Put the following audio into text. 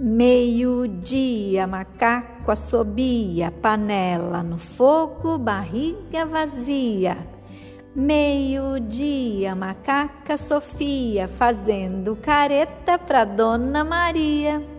Meio-dia, macaco assobia, panela no fogo, barriga vazia. Meio-dia, macaca Sofia fazendo careta pra Dona Maria.